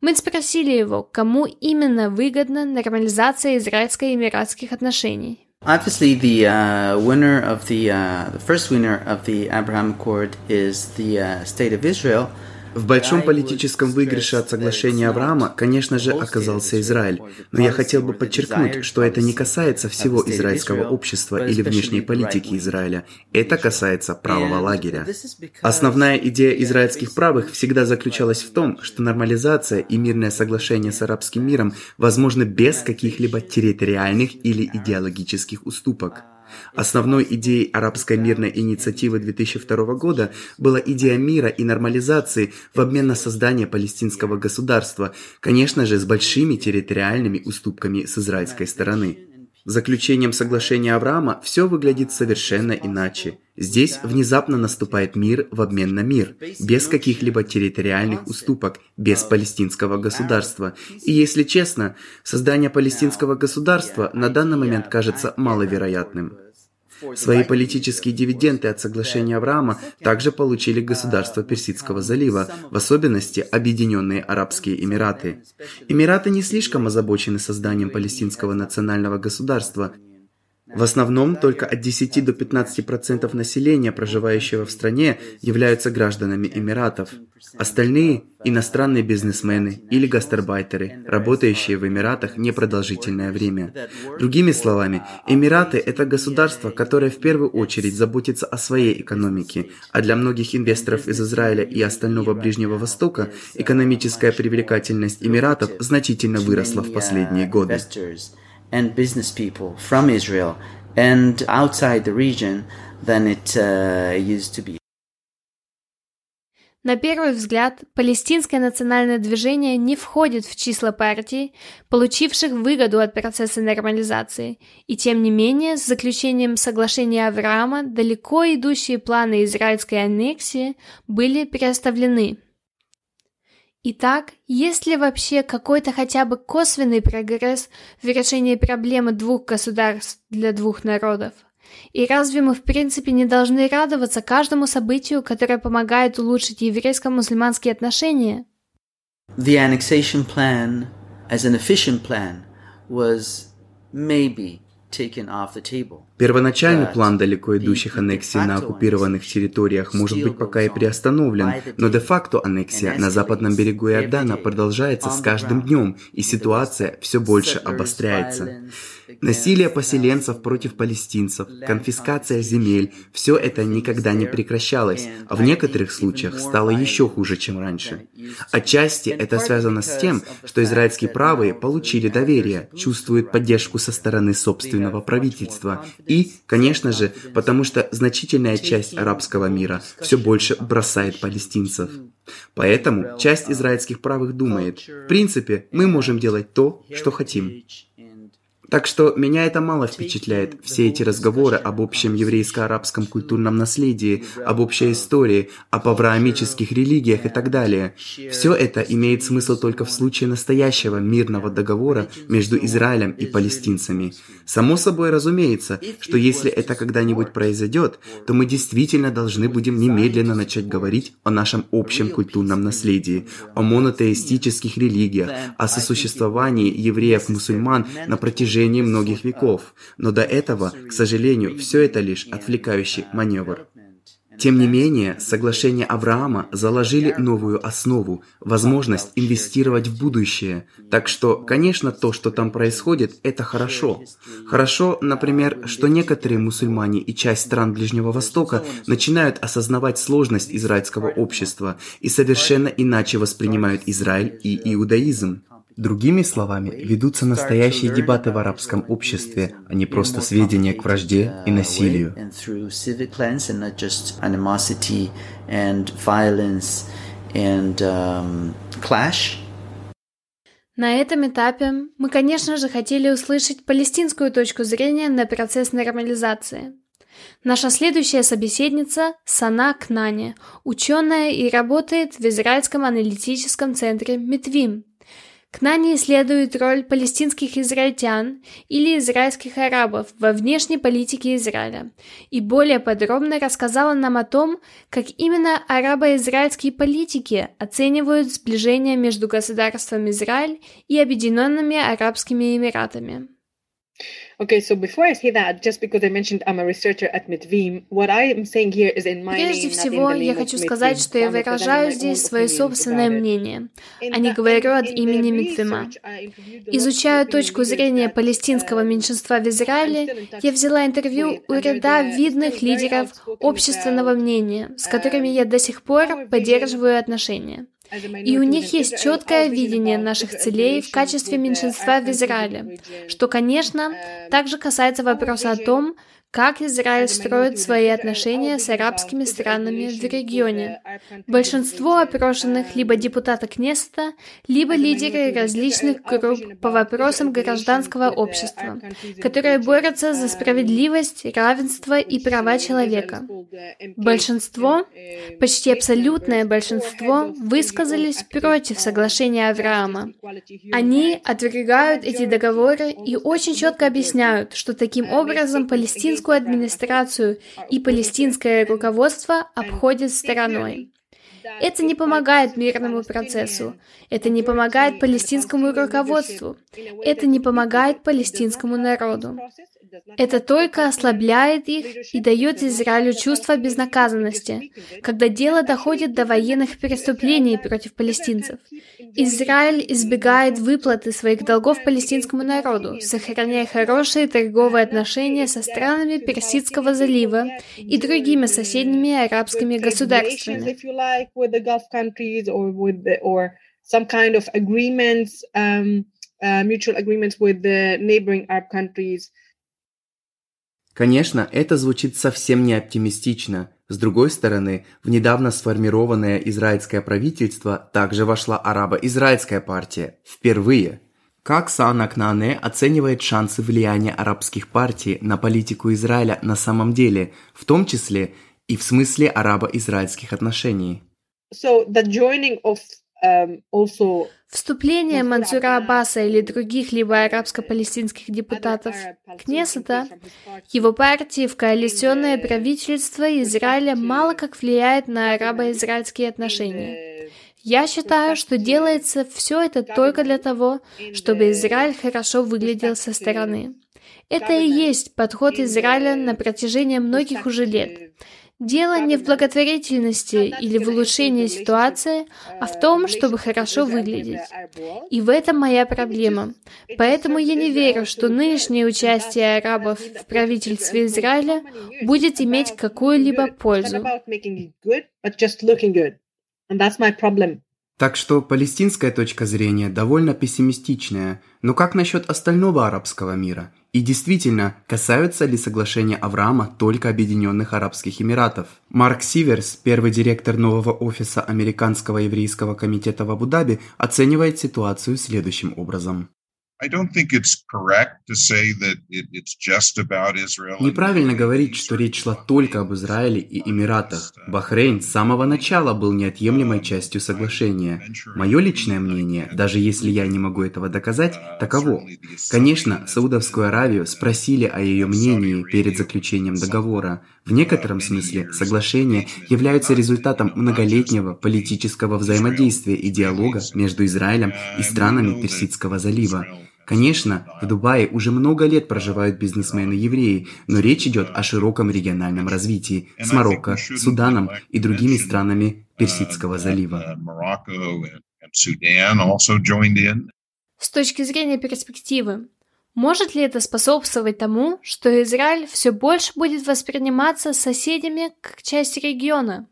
Мы спросили его, кому именно выгодна нормализация израильско-эмиратских отношений. Obviously, the uh, winner of the uh, the first winner of the Abraham Accord is the uh, state of Israel. В большом политическом выигрыше от соглашения Авраама, конечно же, оказался Израиль. Но я хотел бы подчеркнуть, что это не касается всего израильского общества или внешней политики Израиля. Это касается правого лагеря. Основная идея израильских правых всегда заключалась в том, что нормализация и мирное соглашение с арабским миром возможны без каких-либо территориальных или идеологических уступок. Основной идеей арабской мирной инициативы 2002 года была идея мира и нормализации в обмен на создание палестинского государства, конечно же, с большими территориальными уступками с израильской стороны. Заключением соглашения Авраама все выглядит совершенно иначе. Здесь внезапно наступает мир в обмен на мир, без каких-либо территориальных уступок, без палестинского государства. И если честно, создание палестинского государства на данный момент кажется маловероятным. Свои политические дивиденды от соглашения Авраама также получили государства Персидского залива, в особенности Объединенные Арабские Эмираты. Эмираты не слишком озабочены созданием палестинского национального государства, в основном только от 10 до 15% населения, проживающего в стране, являются гражданами Эмиратов. Остальные – иностранные бизнесмены или гастарбайтеры, работающие в Эмиратах непродолжительное время. Другими словами, Эмираты – это государство, которое в первую очередь заботится о своей экономике, а для многих инвесторов из Израиля и остального Ближнего Востока экономическая привлекательность Эмиратов значительно выросла в последние годы. And business people from Israel and outside the region than it uh, used to be. На первый взгляд, палестинское национальное движение не входит в числа партий, получивших выгоду от процесса нормализации, и тем не менее, с заключением соглашения Авраама далеко идущие планы израильской аннексии были переставлены. Итак, есть ли вообще какой-то хотя бы косвенный прогресс в решении проблемы двух государств для двух народов? И разве мы в принципе не должны радоваться каждому событию, которое помогает улучшить еврейско-мусульманские отношения? The annexation plan, as an efficient plan, was maybe taken off the table. Первоначальный план далеко идущих аннексий на оккупированных территориях может быть пока и приостановлен, но де-факто аннексия на западном берегу Иордана продолжается с каждым днем, и ситуация все больше обостряется. Насилие поселенцев против палестинцев, конфискация земель – все это никогда не прекращалось, а в некоторых случаях стало еще хуже, чем раньше. Отчасти это связано с тем, что израильские правые получили доверие, чувствуют поддержку со стороны собственного правительства и, конечно же, потому что значительная часть арабского мира все больше бросает палестинцев. Поэтому часть израильских правых думает, в принципе, мы можем делать то, что хотим. Так что меня это мало впечатляет, все эти разговоры об общем еврейско-арабском культурном наследии, об общей истории, об авраамических религиях и так далее. Все это имеет смысл только в случае настоящего мирного договора между Израилем и палестинцами. Само собой разумеется, что если это когда-нибудь произойдет, то мы действительно должны будем немедленно начать говорить о нашем общем культурном наследии, о монотеистических религиях, о сосуществовании евреев-мусульман на протяжении протяжении многих веков, но до этого, к сожалению, все это лишь отвлекающий маневр. Тем не менее, соглашения Авраама заложили новую основу, возможность инвестировать в будущее. Так что, конечно, то, что там происходит, это хорошо. Хорошо, например, что некоторые мусульмане и часть стран Ближнего Востока начинают осознавать сложность израильского общества и совершенно иначе воспринимают Израиль и иудаизм. Другими словами, ведутся настоящие дебаты в арабском обществе, а не просто сведения к вражде и насилию. На этом этапе мы, конечно же, хотели услышать палестинскую точку зрения на процесс нормализации. Наша следующая собеседница – Сана Кнани, ученая и работает в Израильском аналитическом центре Митвим, к Нане исследует роль палестинских израильтян или израильских арабов во внешней политике Израиля и более подробно рассказала нам о том, как именно арабо-израильские политики оценивают сближение между государством Израиль и Объединенными Арабскими Эмиратами. Okay, so before I say that, just because I mentioned I'm a researcher at Mitvim, what I am saying here is in my Прежде всего, я хочу сказать, что я выражаю здесь свое собственное мнение, а не говорю от имени Митвима. Изучая точку зрения палестинского меньшинства в Израиле, я взяла интервью у ряда видных лидеров общественного мнения, с которыми я до сих пор поддерживаю отношения. И у них есть четкое видение наших целей в качестве меньшинства в Израиле, что, конечно, также касается вопроса о том, как Израиль строит свои отношения с арабскими странами в регионе. Большинство опрошенных либо депутаты Кнеста, либо лидеры различных групп по вопросам гражданского общества, которые борются за справедливость, равенство и права человека. Большинство, почти абсолютное большинство, высказались против соглашения Авраама. Они отвергают эти договоры и очень четко объясняют, что таким образом палестинцы палестинскую администрацию и палестинское руководство обходят стороной. Это не помогает мирному процессу, это не помогает палестинскому руководству, это не помогает палестинскому народу. Это только ослабляет их и дает Израилю чувство безнаказанности, когда дело доходит до военных преступлений против палестинцев. Израиль избегает выплаты своих долгов палестинскому народу, сохраняя хорошие торговые отношения со странами Персидского залива и другими соседними арабскими государствами. Some kind of agreements, um, uh, mutual agreements with the neighboring Arab countries. Конечно, это звучит совсем не оптимистично. С другой стороны, в недавно сформированное израильское правительство также вошла арабо-израильская партия. Впервые. Как Саана Кнане оценивает шансы влияния арабских партий на политику Израиля на самом деле, в том числе и в смысле арабо-израильских отношений? So the joining of um, Вступление Мансура Аббаса или других либо арабско-палестинских депутатов Кнессета, его партии в коалиционное правительство Израиля мало как влияет на арабо-израильские отношения. Я считаю, что делается все это только для того, чтобы Израиль хорошо выглядел со стороны. Это и есть подход Израиля на протяжении многих уже лет. Дело не в благотворительности или в улучшении ситуации, а в том, чтобы хорошо выглядеть. И в этом моя проблема. Поэтому я не верю, что нынешнее участие арабов в правительстве Израиля будет иметь какую-либо пользу. Так что палестинская точка зрения довольно пессимистичная, но как насчет остального арабского мира? И действительно, касаются ли соглашения Авраама только Объединенных Арабских Эмиратов? Марк Сиверс, первый директор нового офиса Американского еврейского комитета в Абу-Даби, оценивает ситуацию следующим образом. Неправильно говорить, что речь шла только об Израиле и Эмиратах. Бахрейн с самого начала был неотъемлемой частью соглашения. Мое личное мнение, даже если я не могу этого доказать, таково. Конечно, Саудовскую Аравию спросили о ее мнении перед заключением договора. В некотором смысле соглашения являются результатом многолетнего политического взаимодействия и диалога между Израилем и странами Персидского залива. Конечно, в Дубае уже много лет проживают бизнесмены-евреи, но речь идет о широком региональном развитии с Марокко, Суданом и другими странами Персидского залива. С точки зрения перспективы, может ли это способствовать тому, что Израиль все больше будет восприниматься соседями как часть региона?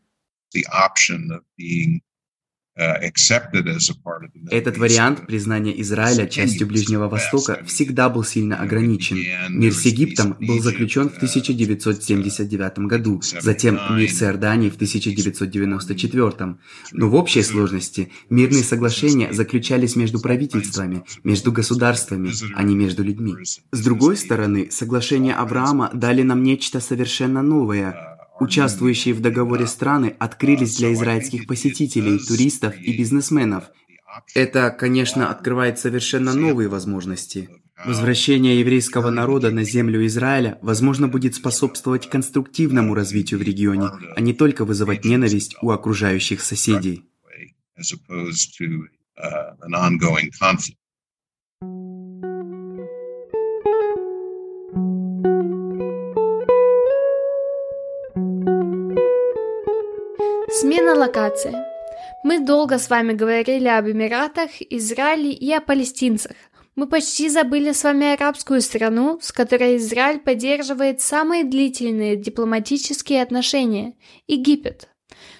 Этот вариант признания Израиля частью Ближнего Востока всегда был сильно ограничен. Мир с Египтом был заключен в 1979 году, затем мир с Иорданией в 1994. Но в общей сложности мирные соглашения заключались между правительствами, между государствами, а не между людьми. С другой стороны, соглашения Авраама дали нам нечто совершенно новое – Участвующие в договоре страны открылись для израильских посетителей, туристов и бизнесменов. Это, конечно, открывает совершенно новые возможности. Возвращение еврейского народа на землю Израиля, возможно, будет способствовать конструктивному развитию в регионе, а не только вызывать ненависть у окружающих соседей. Локации. Мы долго с вами говорили об Эмиратах, Израиле и о палестинцах. Мы почти забыли с вами арабскую страну, с которой Израиль поддерживает самые длительные дипломатические отношения – Египет.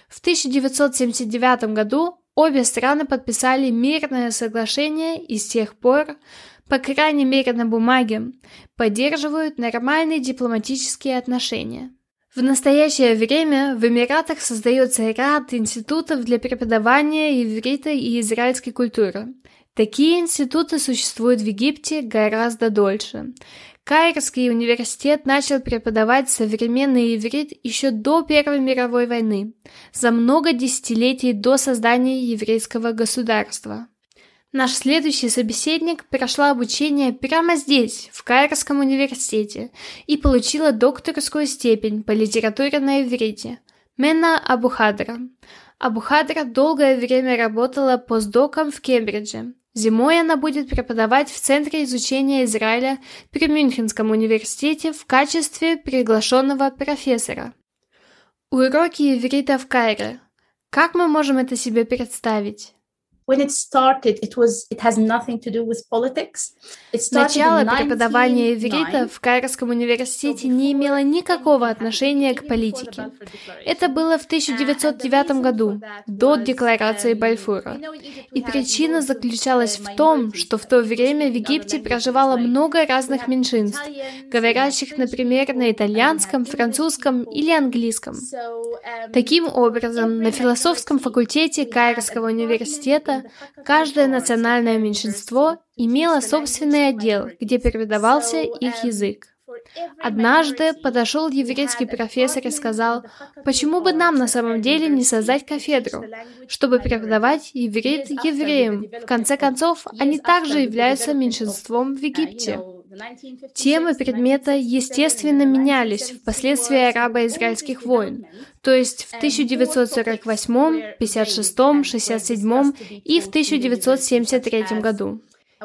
В 1979 году обе страны подписали мирное соглашение и с тех пор, по крайней мере на бумаге, поддерживают нормальные дипломатические отношения. В настоящее время в Эмиратах создается ряд институтов для преподавания иврита и израильской культуры. Такие институты существуют в Египте гораздо дольше. Каирский университет начал преподавать современный иврит еще до Первой мировой войны, за много десятилетий до создания еврейского государства. Наш следующий собеседник прошла обучение прямо здесь, в Каирском университете, и получила докторскую степень по литературе на иврите. Мена Абухадра. Абухадра долгое время работала постдоком в Кембридже. Зимой она будет преподавать в Центре изучения Израиля при Мюнхенском университете в качестве приглашенного профессора. Уроки иврита в Кайре. Как мы можем это себе представить? When it started, it was it has nothing to do with politics. Начало преподавания иврита в Кайрском университете не имело никакого отношения к политике. Это было в 1909 году, до декларации Бальфура. И причина заключалась в том, что в то время в Египте проживало много разных меньшинств, говорящих, например, на итальянском, французском или английском. Таким образом, на философском факультете Кайрского университета каждое национальное меньшинство имело собственный отдел, где преподавался их язык. Однажды подошел еврейский профессор и сказал, почему бы нам на самом деле не создать кафедру, чтобы преподавать иврит евреям. В конце концов, они также являются меньшинством в Египте. Темы предмета, естественно, менялись впоследствии арабо-израильских войн, то есть в 1948, 56, 67 и в 1973 году.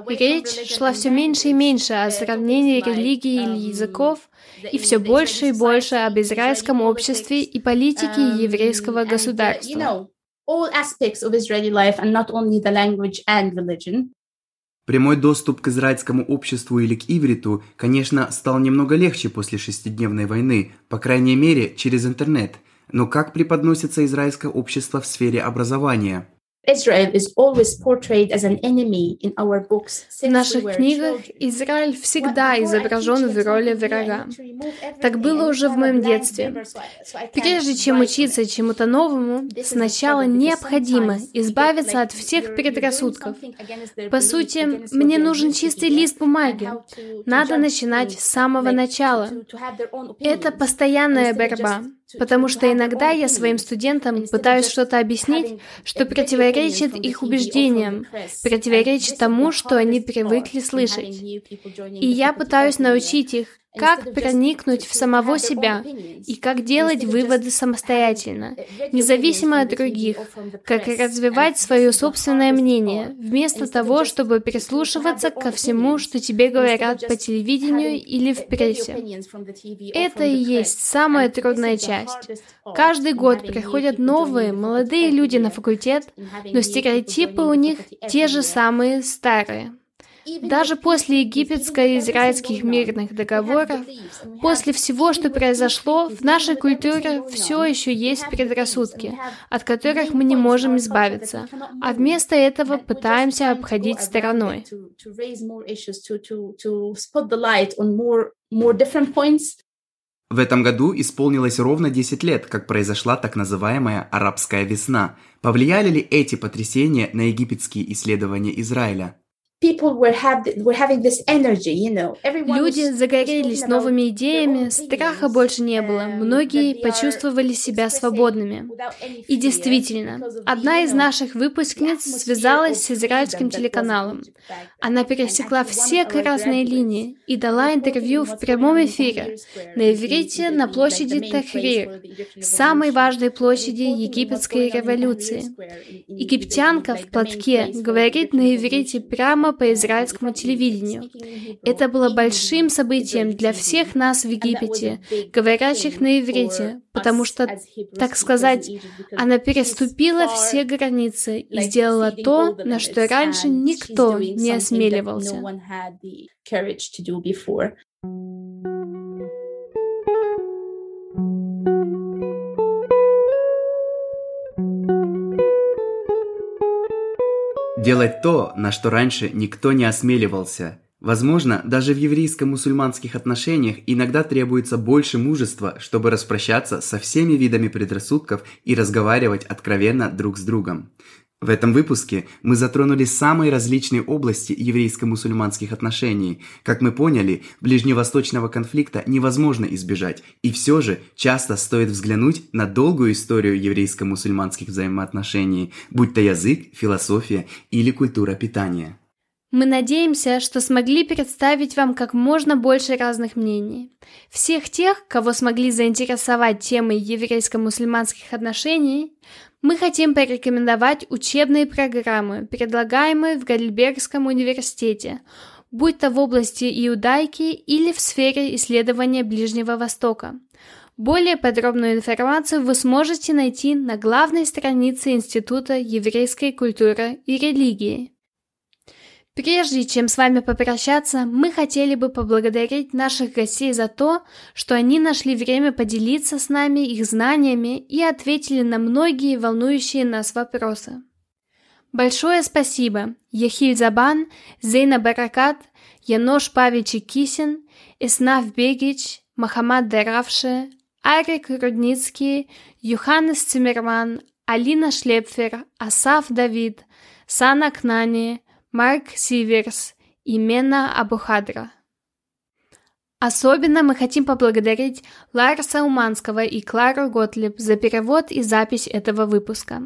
речь шла все меньше и меньше о сравнении религии или языков, и все больше и больше об израильском обществе и политике еврейского государства. Прямой доступ к израильскому обществу или к ивриту, конечно, стал немного легче после шестидневной войны, по крайней мере, через интернет. Но как преподносится израильское общество в сфере образования? В наших книгах Израиль всегда изображен в роли врага. Так было уже в моем детстве. Прежде чем учиться чему-то новому, сначала необходимо избавиться от всех предрассудков. По сути, мне нужен чистый лист бумаги. Надо начинать с самого начала. Это постоянная борьба. Потому что иногда я своим студентам пытаюсь что-то объяснить, что противоречит их убеждениям, противоречит тому, что они привыкли слышать. И я пытаюсь научить их, как проникнуть в самого себя и как делать выводы самостоятельно, независимо от других, как развивать свое собственное мнение, вместо того, чтобы прислушиваться ко всему, что тебе говорят по телевидению или в прессе. Это и есть самая трудная часть. Каждый год приходят новые, молодые люди на факультет, но стереотипы у них те же самые старые. Даже после египетско-израильских мирных договоров, после всего, что произошло, в нашей культуре все еще есть предрассудки, от которых мы не можем избавиться, а вместо этого пытаемся обходить стороной. В этом году исполнилось ровно 10 лет, как произошла так называемая «арабская весна». Повлияли ли эти потрясения на египетские исследования Израиля? Люди загорелись новыми идеями, страха больше не было, многие почувствовали себя свободными. И действительно, одна из наших выпускниц связалась с израильским телеканалом. Она пересекла все красные линии и дала интервью в прямом эфире на иврите на площади Тахрир, самой важной площади египетской революции. Египтянка в платке говорит на иврите прямо по израильскому телевидению. Это было большим событием для всех нас в Египете, говорящих на иврите, потому что, так сказать, она переступила все границы и сделала то, на что раньше никто не осмеливался. Делать то, на что раньше никто не осмеливался. Возможно, даже в еврейско-мусульманских отношениях иногда требуется больше мужества, чтобы распрощаться со всеми видами предрассудков и разговаривать откровенно друг с другом. В этом выпуске мы затронули самые различные области еврейско-мусульманских отношений. Как мы поняли, ближневосточного конфликта невозможно избежать, и все же часто стоит взглянуть на долгую историю еврейско-мусульманских взаимоотношений, будь то язык, философия или культура питания. Мы надеемся, что смогли представить вам как можно больше разных мнений. Всех тех, кого смогли заинтересовать темой еврейско-мусульманских отношений, мы хотим порекомендовать учебные программы, предлагаемые в Гальбергском университете, будь то в области иудайки или в сфере исследования Ближнего Востока. Более подробную информацию вы сможете найти на главной странице Института еврейской культуры и религии. Прежде чем с вами попрощаться, мы хотели бы поблагодарить наших гостей за то, что они нашли время поделиться с нами их знаниями и ответили на многие волнующие нас вопросы. Большое спасибо Яхиль Забан, Зейна Баракат, Янош Павич Кисин, Эснав Бегич, Махамад Даравше, Арик Рудницкий, Юханес Цимерман, Алина Шлепфер, Асаф Давид, Сана Кнани, Марк Сиверс и Мена Абухадра. Особенно мы хотим поблагодарить Ларса Уманского и Клару Готлиб за перевод и запись этого выпуска.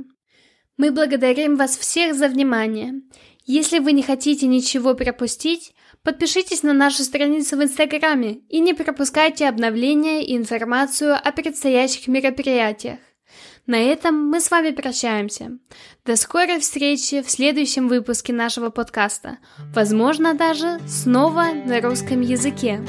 Мы благодарим вас всех за внимание. Если вы не хотите ничего пропустить, подпишитесь на нашу страницу в Инстаграме и не пропускайте обновления и информацию о предстоящих мероприятиях. На этом мы с вами прощаемся. До скорой встречи в следующем выпуске нашего подкаста. Возможно, даже снова на русском языке.